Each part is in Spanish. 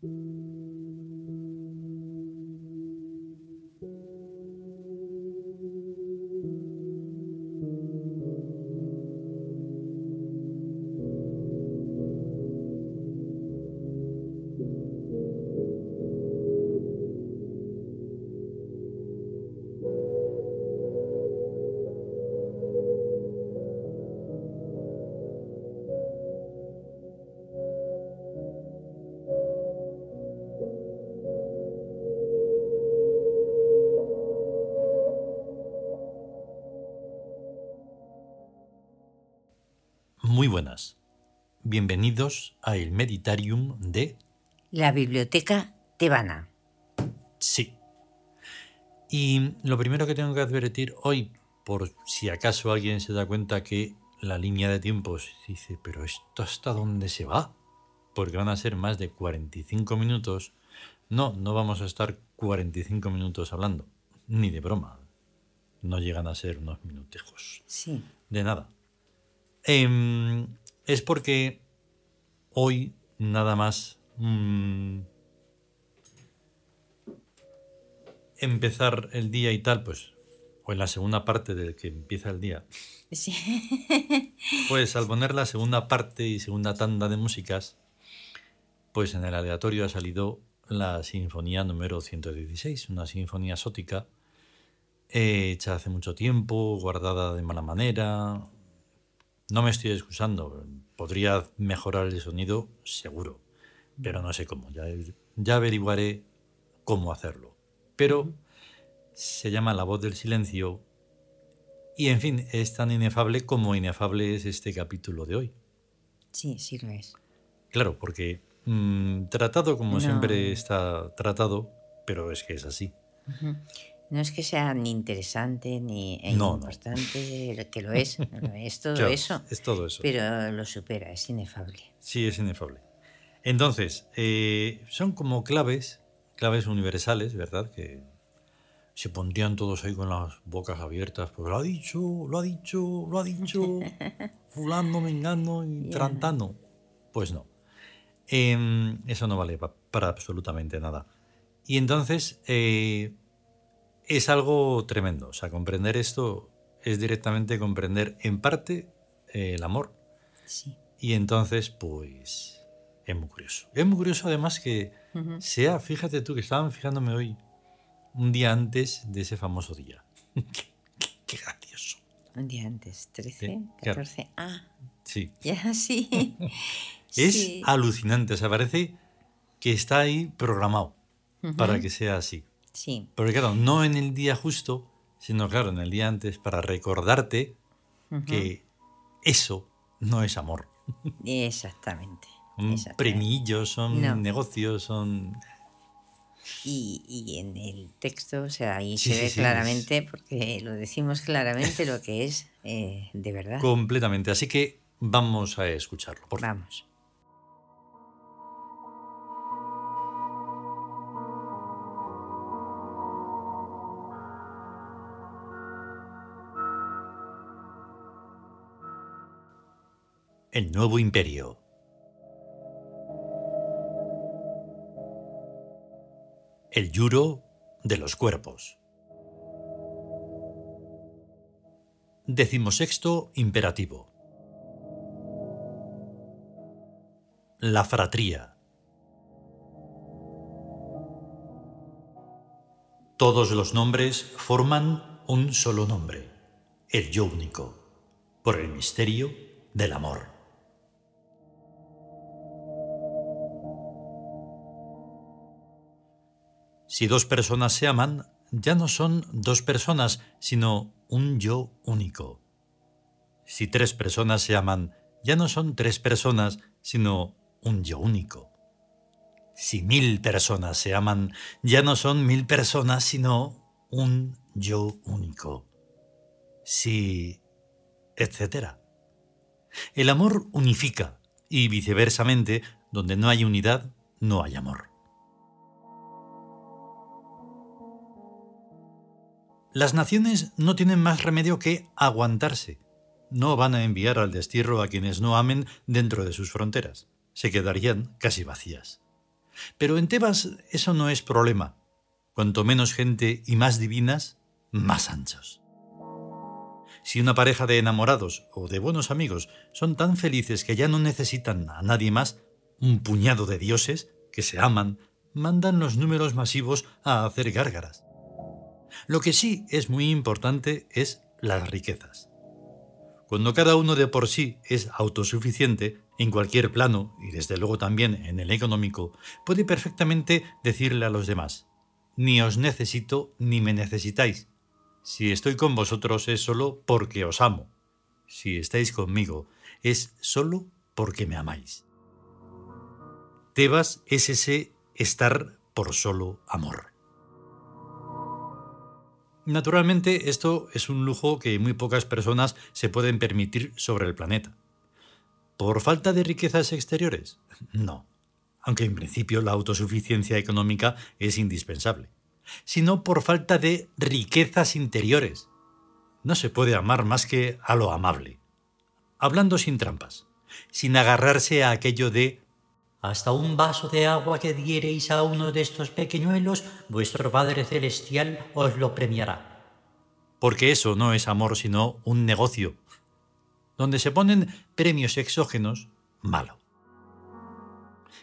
Muy buenas. Bienvenidos a el Meditarium de... La Biblioteca Tebana. Sí. Y lo primero que tengo que advertir hoy, por si acaso alguien se da cuenta que la línea de tiempos dice, pero ¿esto hasta dónde se va? Porque van a ser más de 45 minutos. No, no vamos a estar 45 minutos hablando, ni de broma. No llegan a ser unos minutejos. Sí. De nada. Em, es porque hoy nada más mm, empezar el día y tal, pues, o en la segunda parte del que empieza el día, Sí. pues al poner la segunda parte y segunda tanda de músicas, pues en el aleatorio ha salido la sinfonía número 116, una sinfonía sótica eh, hecha hace mucho tiempo, guardada de mala manera, no me estoy excusando, podría mejorar el sonido seguro, pero no sé cómo, ya, ya averiguaré cómo hacerlo. Pero se llama La voz del silencio y en fin, es tan inefable como inefable es este capítulo de hoy. Sí, sí lo es. Claro, porque mm, tratado como No. siempre está tratado, pero es que es así. No es que sea ni interesante ni e No, no. importante, que lo es, lo es todo Claro, eso, Es todo eso. pero lo supera, es inefable. Sí, es inefable. Entonces, eh, son como claves, claves universales, ¿verdad? Que se pondrían todos ahí con las bocas abiertas, porque lo ha dicho, lo ha dicho, lo ha dicho, fulano, mengano y Ya. trantano. Pues no. Em, eso no vale pa- para absolutamente nada. Y entonces, eh, es algo tremendo. O sea, comprender esto es directamente comprender en parte eh, el amor. Sí. Y entonces, pues, es muy curioso. Es muy curioso además que sea, fíjate tú, que estaban fijándome hoy, un día antes de ese famoso día. qué, qué- qué gracioso. Un día antes, 13, Sí, claro. 14. Ah, Sí. ya sí. Es Sí. alucinante, o sea, parece que está ahí programado para que sea así. Sí. Porque claro, no en el día justo, sino claro, en el día antes, para recordarte que eso no es amor. Exactamente. Un exactamente. premillo, son No. negocios, son Y, y en el texto, o sea, ahí Sí, se ve sí, claramente, porque lo decimos claramente lo que es eh, de verdad. completamente. Así que vamos a escucharlo. Por. Vamos. El nuevo imperio. El yuro de los cuerpos. Decimosexto imperativo. La fratría. Todos los nombres forman un solo nombre, el yo único, por el misterio del amor. Si dos personas se aman, ya no son dos personas, sino un yo único. Si tres personas se aman, ya no son tres personas, sino un yo único. Si mil personas se aman, ya no son mil personas, sino un yo único. Si... etcétera. El amor unifica y viceversamente, donde no hay unidad, no hay amor. Las naciones no tienen más remedio que aguantarse. No van a enviar al destierro a quienes no amen dentro de sus fronteras. Se quedarían casi vacías. Pero en Tebas eso no es problema. Cuanto menos gente y más divinas, más anchos. Si una pareja de enamorados o de buenos amigos son tan felices que ya no necesitan a nadie más, un puñado de dioses que se aman, mandan los números masivos a hacer gárgaras. Lo que sí es muy importante es las riquezas. Cuando cada uno de por sí es autosuficiente, en cualquier plano, y desde luego también en el económico, puede perfectamente decirle a los demás, ni os necesito ni me necesitáis. Si estoy con vosotros es solo porque os amo. Si estáis conmigo es solo porque me amáis. Tebas es ese estar por solo amor. Naturalmente, esto es un lujo que muy pocas personas se pueden permitir sobre el planeta. ¿Por falta de riquezas exteriores? No, aunque en principio la autosuficiencia económica es indispensable, sino por falta de riquezas interiores. No se puede amar más que a lo amable. Hablando sin trampas, sin agarrarse a aquello de hasta un vaso de agua que diereis a uno de estos pequeñuelos, vuestro Padre Celestial os lo premiará. Porque eso no es amor, sino un negocio, donde se ponen premios exógenos, malo.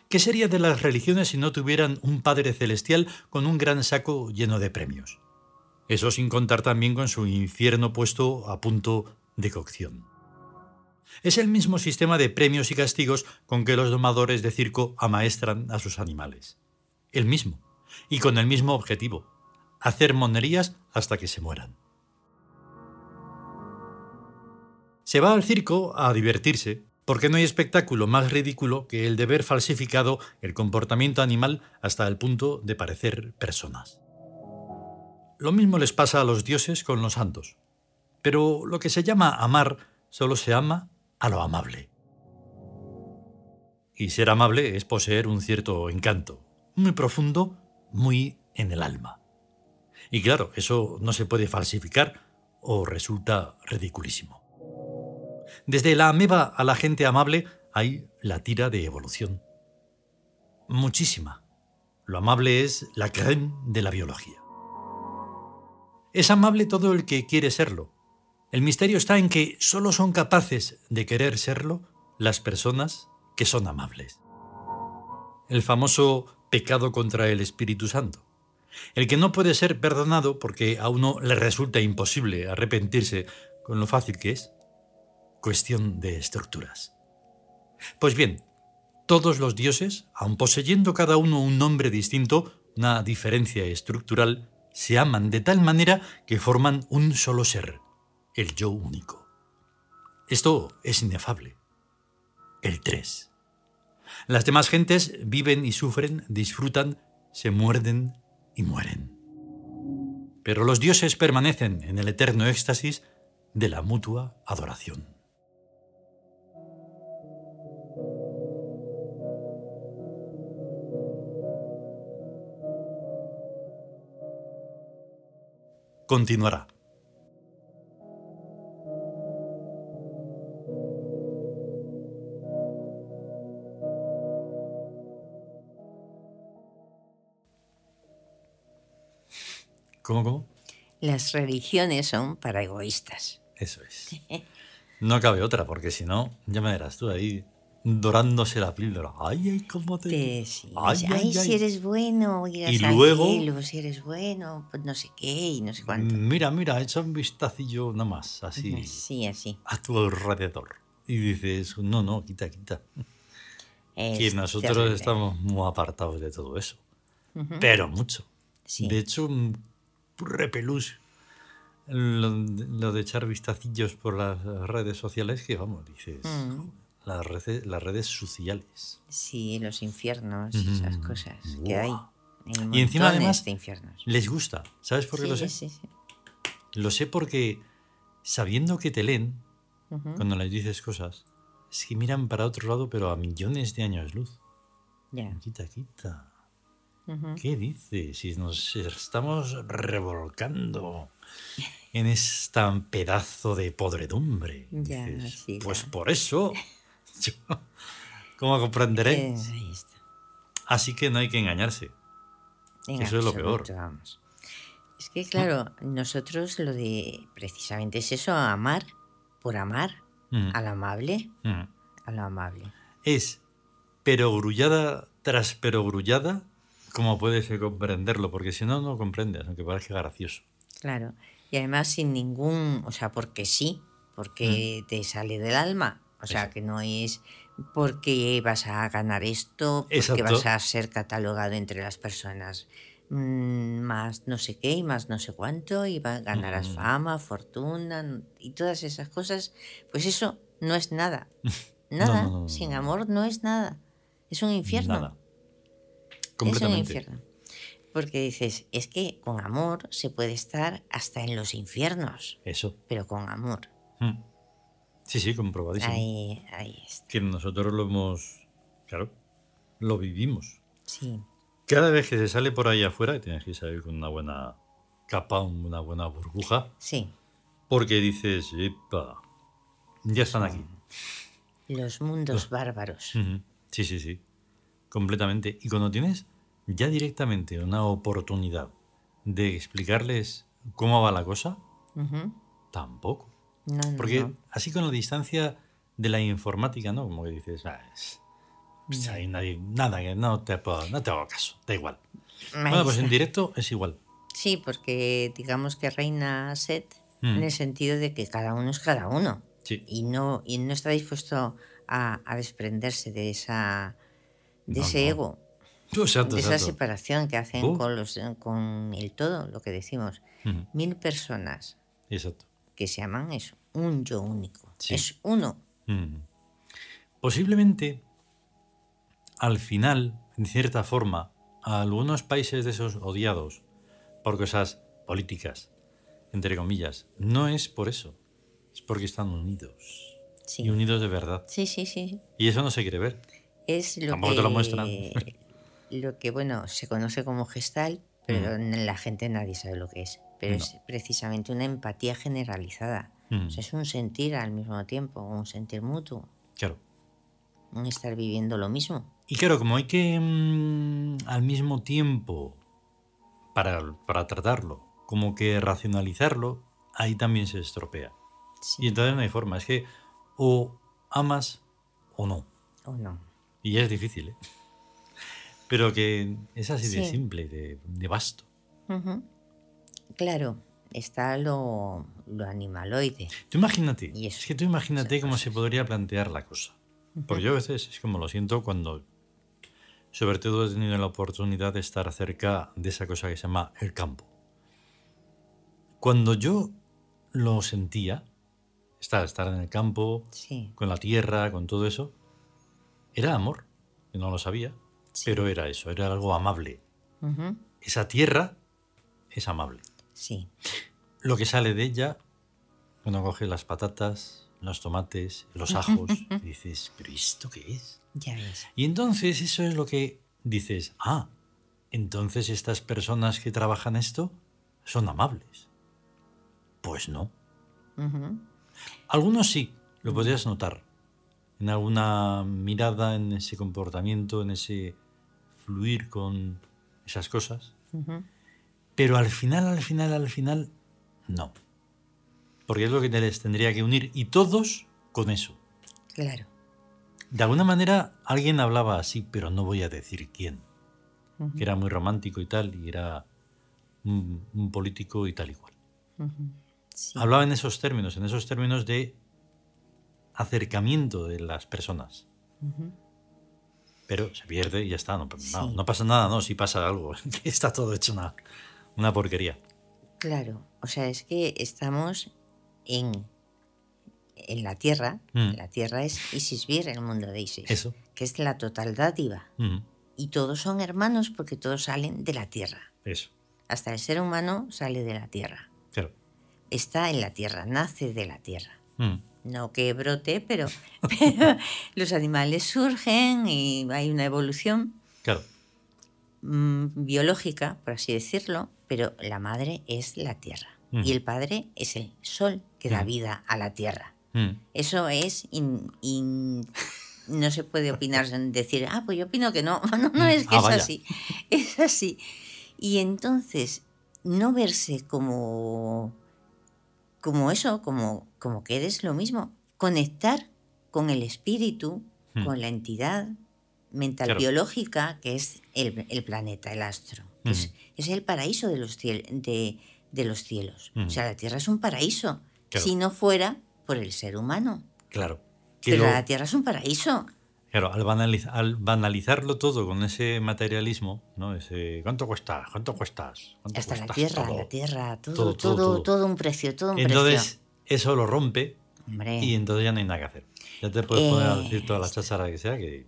¿Qué sería de las religiones si no tuvieran un Padre Celestial con un gran saco lleno de premios? Eso sin contar también con su infierno puesto a punto de cocción. Es el mismo sistema de premios y castigos con que los domadores de circo amaestran a sus animales. El mismo, y con el mismo objetivo, hacer monerías hasta que se mueran. Se va al circo a divertirse, porque no hay espectáculo más ridículo que el de ver falsificado el comportamiento animal hasta el punto de parecer personas. Lo mismo les pasa a los dioses con los santos. Pero lo que se llama amar solo se ama a lo amable. Y ser amable es poseer un cierto encanto, muy profundo, muy en el alma. Y claro, eso no se puede falsificar o resulta ridiculísimo. Desde la ameba a la gente amable hay la tira de evolución. Muchísima. Lo amable es la creme de la biología. Es amable todo el que quiere serlo, el misterio está en que solo son capaces de querer serlo las personas que son amables. El famoso pecado contra el Espíritu Santo. El que no puede ser perdonado porque a uno le resulta imposible arrepentirse con lo fácil que es. Cuestión de estructuras. Pues bien, todos los dioses, aun poseyendo cada uno un nombre distinto, una diferencia estructural, se aman de tal manera que forman un solo ser, el yo único. Esto es inefable. El tres. Las demás gentes viven y sufren, disfrutan, se muerden y mueren. Pero los dioses permanecen en el eterno éxtasis de la mutua adoración. Continuará. ¿Cómo, cómo? Las religiones son para egoístas. Eso es. No cabe otra, porque si no, ya me verás tú ahí dorándose la píldora. Ay, ay, cómo te. ay, si eres bueno, irás y luego, si eres bueno, pues no sé qué y no sé cuánto. Mira, mira, echa un vistacillo nada más, así. Sí, así. A tu alrededor. Y dices, no, no, quita, quita. que nosotros estamos muy apartados de todo eso. Pero mucho. De hecho, repelús lo, de echar vistacillos por las redes sociales que, vamos, dices, mm. las, redes, las redes sociales. Sí, los infiernos, esas cosas que hay. y encima además les gusta. ¿Sabes por qué lo sé? Sí, sí. Lo sé porque sabiendo que te leen, cuando les dices cosas, es que miran para otro lado, pero a millones de años luz. Ya. Quita, quita. ¿Qué dices? Si nos estamos revolcando en este pedazo de podredumbre. pues por eso, ¿cómo comprenderé? Así que no hay que engañarse. Eso es lo peor. Es que, claro, nosotros lo de precisamente es eso, amar por amar al amable. A lo amable. Es perogrullada tras perogrullada, como puedes comprenderlo, porque si no, no comprendes, aunque parezca gracioso. Claro, y además sin ningún, o sea, porque sí, porque te sale del alma, o sea, que no es porque vas a ganar esto, porque vas a ser catalogado entre las personas mm, más no sé qué y más no sé cuánto, y ganarás fama, fortuna y todas esas cosas, pues eso no es nada. Nada, sin amor no es nada. Es un infierno. Nada. Es un infierno. Porque dices, es que con amor se puede estar hasta en los infiernos. Eso. Pero con amor. Mm. Sí, sí, comprobadísimo. Ahí, ahí está. Que nosotros lo hemos. Claro, lo vivimos. Sí. Cada vez que se sale por ahí afuera, tienes que salir con una buena capa, una buena burbuja. Sí. Porque dices, epa, ya están aquí. Los mundos bárbaros. Sí, sí, sí. Completamente. Y cuando tienes ya directamente una oportunidad de explicarles cómo va la cosa, tampoco. Porque así con la distancia de la informática, ¿no? Como que dices, ah, pues hay nadie, nada, que no te, puedo, no te hago caso, da igual. Bueno, pues en directo es igual. Sí, porque digamos que reina Set en el sentido de que cada uno es cada uno. Y, no, y no está dispuesto a, desprenderse de, esa, de ese ego. de esa separación que hacen uh. con, los, con el todo, lo que decimos. Mil personas Exacto. que se llaman eso, un yo único. Es uno. Posiblemente, al final, en cierta forma, a algunos países de esos odiados por cosas políticas, entre comillas, no es por eso es porque están unidos. Y unidos de verdad. Sí, sí, sí. Y eso no se quiere ver. Es lo Tampoco que, te lo muestran. lo que, bueno, se conoce como gestal, pero mm. la gente nadie sabe lo que es. Pero es precisamente una empatía generalizada. Mm. es un sentir al mismo tiempo, un sentir mutuo. Claro. Un estar viviendo lo mismo. Y claro, como hay que mm, al mismo tiempo, para, para tratarlo, como que racionalizarlo, ahí también se estropea. Y entonces no hay forma, es que o amas o no. O no. Y es difícil, ¿eh? Pero que es así de simple, de, de vasto. Claro, está lo, lo, animaloide. Tú imagínate, es que tú imagínate cómo se podría plantear la cosa. Porque yo a veces es como lo siento cuando, sobre todo he tenido la oportunidad de estar cerca de esa cosa que se llama el campo. Cuando yo lo sentía, estar, en el campo, con la tierra, con todo eso, era amor. No lo sabía, pero era eso, era algo amable. Esa tierra es amable. Sí. Lo que sale de ella, uno coge las patatas, los tomates, los ajos, y dices, ¿pero esto qué es? Ya ves. Y entonces eso es lo que dices, ah, entonces estas personas que trabajan esto son amables. Pues no. Algunos sí, lo podrías notar. En alguna mirada, en ese comportamiento, en ese fluir con esas cosas. Pero al final, al final, al final, no. Porque es lo que les tendría que unir y todos con eso. Claro. De alguna manera alguien hablaba así, pero no voy a decir quién. Que era muy romántico y tal, y era un, político y tal igual. Hablaba en esos términos, en esos términos de acercamiento de las personas. Pero se pierde y ya está. No, pasa nada, no, si pasa algo. está todo hecho una, una porquería. Claro, o sea, es que estamos en, en la Tierra. Mm. La Tierra es Isisbir, el mundo de Isis. Eso. Que es la total dádiva. Y todos son hermanos porque todos salen de la Tierra. Eso. Hasta el ser humano sale de la Tierra está en la tierra, nace de la tierra. Mm. No que brote, pero, los animales surgen y hay una evolución mm, biológica, por así decirlo, pero la madre es la tierra mm. y el padre es el sol que da vida a la tierra. Eso es no se puede opinar, decir, ah, pues yo opino que no. No, no, es que ah, es así. Es así. Y entonces, no verse como, como eso, como, como que eres lo mismo. Conectar con el espíritu, hmm. con la entidad mental biológica que es el, planeta, el astro. Hmm. Es, el paraíso de los, de, los cielos. O hmm. sea, la Tierra es un paraíso. Si no fuera por el ser humano. Claro. Pero la Tierra es un paraíso. Claro, al, banalizarlo todo con ese materialismo, ¿no? Ese, ¿cuánto cuesta? ¿Cuánto cuestas? Hasta la tierra, la tierra, todo todo, todo, un precio, todo un entonces, eso lo rompe y entonces ya no hay nada que hacer. Ya te puedes poner a decir toda la eh, cháchara que sea que...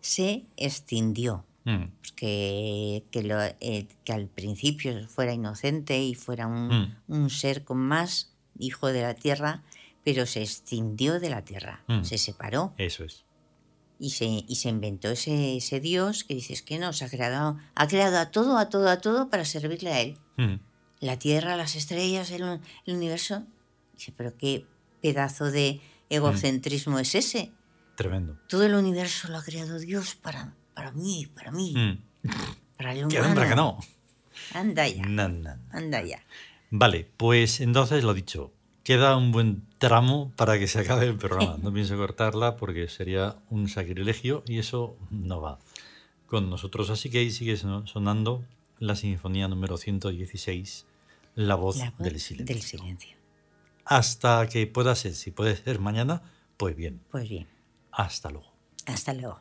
Se extinguió. Mm. Pues que, que, lo, eh, que, al principio fuera inocente y fuera un, mm. un ser con más hijo de la tierra, pero se extinguió de la tierra, mm. se separó. Eso es. Y se, y se inventó ese, ese Dios que dices que no, se ha creado, ha creado a todo, a todo, a todo para servirle a Él. Mm. La tierra, las estrellas, el, universo. Dice, pero qué pedazo de egocentrismo es ese. Tremendo. Todo el universo lo ha creado Dios para, para mí, para mí. Mm. Para el humano. Que no. Anda ya. Anda ya. Vale, pues entonces lo dicho, queda un buen tramo para que se acabe el programa. No pienso cortarla porque sería un sacrilegio y eso no va con nosotros. Así que ahí sigue sonando la sinfonía número 116, La voz, del, silencio. del silencio. Hasta que pueda ser, si puede ser mañana, pues bien. Pues bien. Hasta luego. Hasta luego.